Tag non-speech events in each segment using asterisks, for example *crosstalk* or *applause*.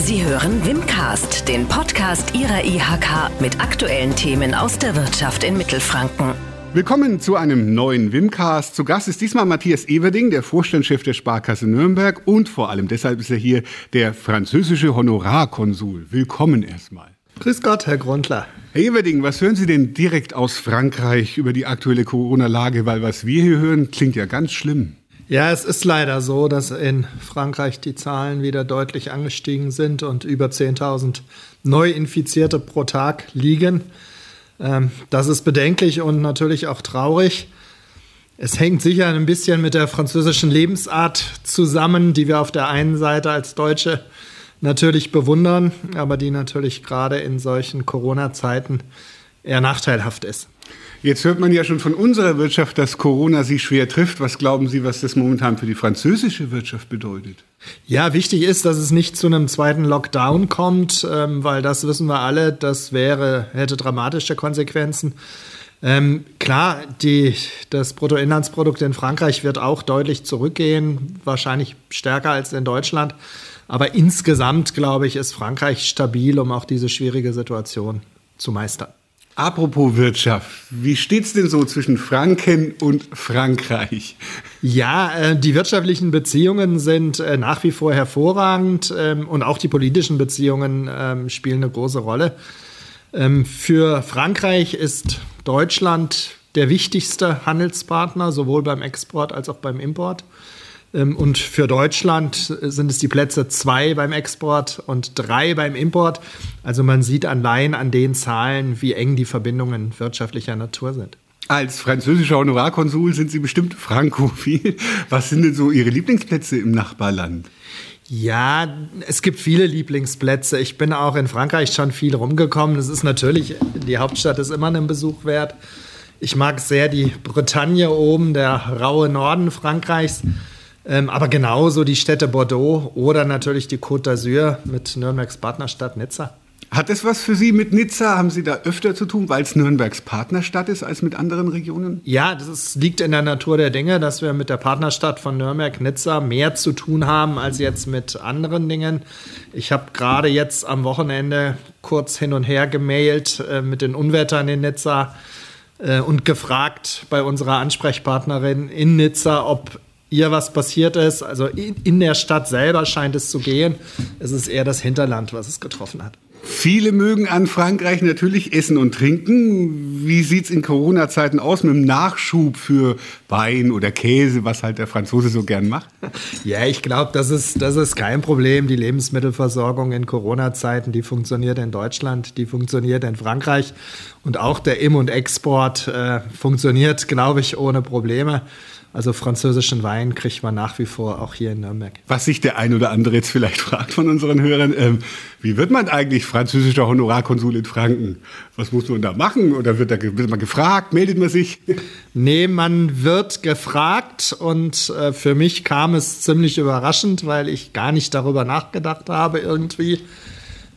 Sie hören Wimcast, den Podcast Ihrer IHK mit aktuellen Themen aus der Wirtschaft in Mittelfranken. Willkommen zu einem neuen Wimcast. Zu Gast ist diesmal Matthias Everding, der Vorstandschef der Sparkasse Nürnberg und vor allem deshalb ist er hier der französische Honorarkonsul. Willkommen erstmal. Grüß Gott, Herr Grundler. Herr Everding, was hören Sie denn direkt aus Frankreich über die aktuelle Corona-Lage? Weil was wir hier hören, klingt ja ganz schlimm. Ja, es ist leider so, dass in Frankreich die Zahlen wieder deutlich angestiegen sind und über 10.000 Neuinfizierte pro Tag liegen. Ähm, das ist bedenklich und natürlich auch traurig. Es hängt sicher ein bisschen mit der französischen Lebensart zusammen, die wir auf der einen Seite als Deutsche natürlich bewundern, aber die natürlich gerade in solchen Corona-Zeiten eher nachteilhaft ist. Jetzt hört man ja schon von unserer Wirtschaft, dass Corona sie schwer trifft. Was glauben Sie, was das momentan für die französische Wirtschaft bedeutet? Ja, wichtig ist, dass es nicht zu einem zweiten Lockdown kommt, ähm, weil das wissen wir alle, das wäre, hätte dramatische Konsequenzen. Ähm, klar, die, das Bruttoinlandsprodukt in Frankreich wird auch deutlich zurückgehen, wahrscheinlich stärker als in Deutschland. Aber insgesamt, glaube ich, ist Frankreich stabil, um auch diese schwierige Situation zu meistern. Apropos Wirtschaft, wie steht's denn so zwischen Franken und Frankreich? Ja, äh, die wirtschaftlichen Beziehungen sind äh, nach wie vor hervorragend ähm, und auch die politischen Beziehungen ähm, spielen eine große Rolle. Ähm, für Frankreich ist Deutschland der wichtigste Handelspartner, sowohl beim Export als auch beim Import. Ähm, und für Deutschland sind es die Plätze zwei beim Export und drei beim Import. Also man sieht allein an den Zahlen, wie eng die Verbindungen wirtschaftlicher Natur sind. Als französischer Honorarkonsul sind Sie bestimmt frankophil. Was sind denn so Ihre Lieblingsplätze im Nachbarland? Ja, es gibt viele Lieblingsplätze. Ich bin auch in Frankreich schon viel rumgekommen. Es ist natürlich, die Hauptstadt ist immer einen Besuch wert. Ich mag sehr die Bretagne oben, der raue Norden Frankreichs. Ähm, aber genauso die Städte Bordeaux oder natürlich die Côte d'Azur mit Nürnbergs Partnerstadt Nizza. Hat es was für Sie mit Nizza? Haben Sie da öfter zu tun, weil es Nürnbergs Partnerstadt ist als mit anderen Regionen? Ja, das ist, liegt in der Natur der Dinge, dass wir mit der Partnerstadt von Nürnberg Nizza mehr zu tun haben als jetzt mit anderen Dingen. Ich habe gerade jetzt am Wochenende kurz hin und her gemailt äh, mit den Unwettern in Nizza äh, und gefragt bei unserer Ansprechpartnerin in Nizza, ob ihr was passiert ist. Also in, in der Stadt selber scheint es zu gehen. Es ist eher das Hinterland, was es getroffen hat. Viele mögen an Frankreich natürlich Essen und Trinken. Wie sieht es in Corona-Zeiten aus mit dem Nachschub für Wein oder Käse, was halt der Franzose so gern macht? *laughs* Ja, ich glaube, das ist, das ist kein Problem. Die Lebensmittelversorgung in Corona-Zeiten, die funktioniert in Deutschland, die funktioniert in Frankreich. Und auch der Im- und Export äh, funktioniert, glaube ich, ohne Probleme. Also französischen Wein kriegt man nach wie vor auch hier in Nürnberg. Was sich der ein oder andere jetzt vielleicht *laughs* fragt von unseren Hörern, ähm, wie wird man eigentlich französischer Honorarkonsul in Franken? Was muss man da machen? Oder wird, da, wird man gefragt? Meldet man sich? *laughs* Nee, man wird gefragt und äh, für mich kam es ziemlich überraschend, weil ich gar nicht darüber nachgedacht habe irgendwie.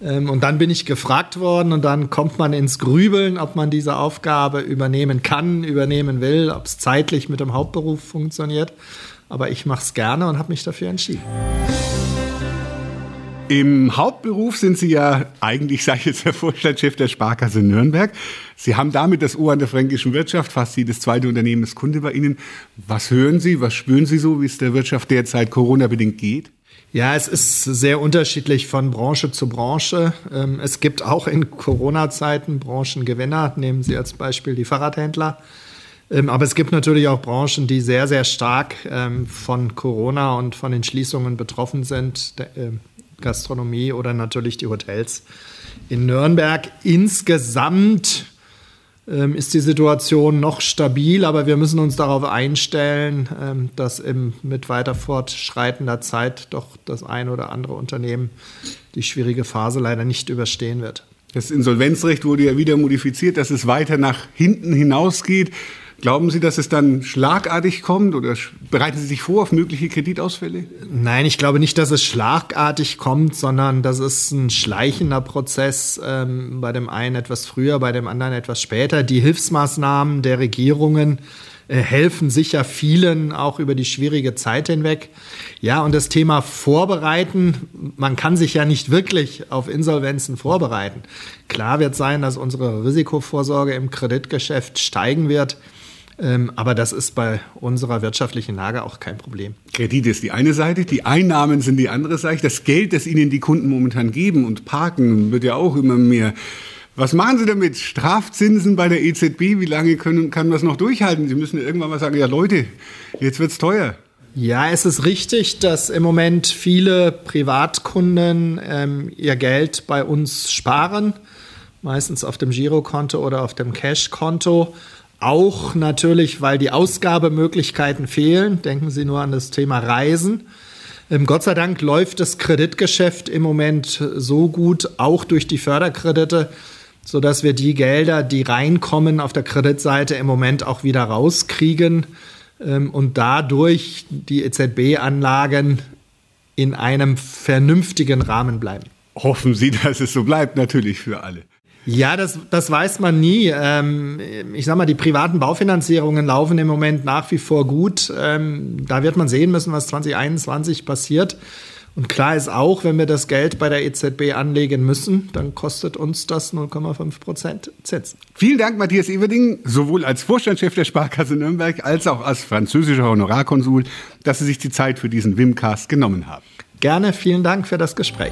Ähm, und dann bin ich gefragt worden und dann kommt man ins Grübeln, ob man diese Aufgabe übernehmen kann, übernehmen will, ob es zeitlich mit dem Hauptberuf funktioniert. Aber ich mache es gerne und habe mich dafür entschieden. Im Hauptberuf sind Sie ja eigentlich, *laughs* sage ich jetzt, der Vorstandschef der Sparkasse Nürnberg. Sie haben damit das Ohr an der fränkischen Wirtschaft, fast jedes zweite Unternehmen ist Kunde bei Ihnen. Was hören Sie, was spüren Sie so, wie es der Wirtschaft derzeit Corona-bedingt geht? Ja, es ist sehr unterschiedlich von Branche zu Branche. Ähm, es gibt auch in Corona-Zeiten Branchengewinner. Nehmen Sie als Beispiel die Fahrradhändler. Ähm, aber es gibt natürlich auch Branchen, die sehr, sehr stark ähm, von Corona und von den Schließungen betroffen sind. Gastronomie oder natürlich die Hotels in Nürnberg. Insgesamt ähm, ist die Situation noch stabil, aber wir müssen uns darauf einstellen, ähm, dass im, mit weiter fortschreitender Zeit doch das ein oder andere Unternehmen die schwierige Phase leider nicht überstehen wird. Das Insolvenzrecht wurde ja wieder modifiziert, dass es weiter nach hinten hinausgeht. Glauben Sie, dass es dann schlagartig kommt oder bereiten Sie sich vor auf mögliche Kreditausfälle? Nein, ich glaube nicht, dass es schlagartig kommt, sondern das ist ein schleichender Prozess, ähm, bei dem einen etwas früher, bei dem anderen etwas später. Die Hilfsmaßnahmen der Regierungen äh, helfen sicher vielen auch über die schwierige Zeit hinweg. Ja, und das Thema Vorbereiten, man kann sich ja nicht wirklich auf Insolvenzen vorbereiten. Klar wird sein, dass unsere Risikovorsorge im Kreditgeschäft steigen wird. Ähm, aber das ist bei unserer wirtschaftlichen Lage auch kein Problem. Kredit ist die eine Seite, die Einnahmen sind die andere Seite. Das Geld, das Ihnen die Kunden momentan geben und parken, wird ja auch immer mehr. Was machen Sie damit? Strafzinsen bei der EZB, wie lange können, kann man das noch durchhalten? Sie müssen irgendwann mal sagen, ja Leute, jetzt wird es teuer. Ja, es ist richtig, dass im Moment viele Privatkunden ähm, ihr Geld bei uns sparen, meistens auf dem Girokonto oder auf dem Cashkonto. Auch natürlich, weil die Ausgabemöglichkeiten fehlen. Denken Sie nur an das Thema Reisen. Ähm, Gott sei Dank läuft das Kreditgeschäft im Moment so gut, auch durch die Förderkredite, sodass wir die Gelder, die reinkommen auf der Kreditseite, im Moment auch wieder rauskriegen ähm, und dadurch die EZB-Anlagen in einem vernünftigen Rahmen bleiben. Hoffen Sie, dass es so bleibt, natürlich für alle. Ja, das, das weiß man nie. Ähm, ich sag mal, die privaten Baufinanzierungen laufen im Moment nach wie vor gut. Ähm, da wird man sehen müssen, was 2021 passiert. Und klar ist auch, wenn wir das Geld bei der EZB anlegen müssen, dann kostet uns das 0,5 Prozent Zins. Vielen Dank, Matthias Everding, sowohl als Vorstandschef der Sparkasse Nürnberg als auch als französischer Honorarkonsul, dass Sie sich die Zeit für diesen Wimcast genommen haben. Gerne, vielen Dank für das Gespräch.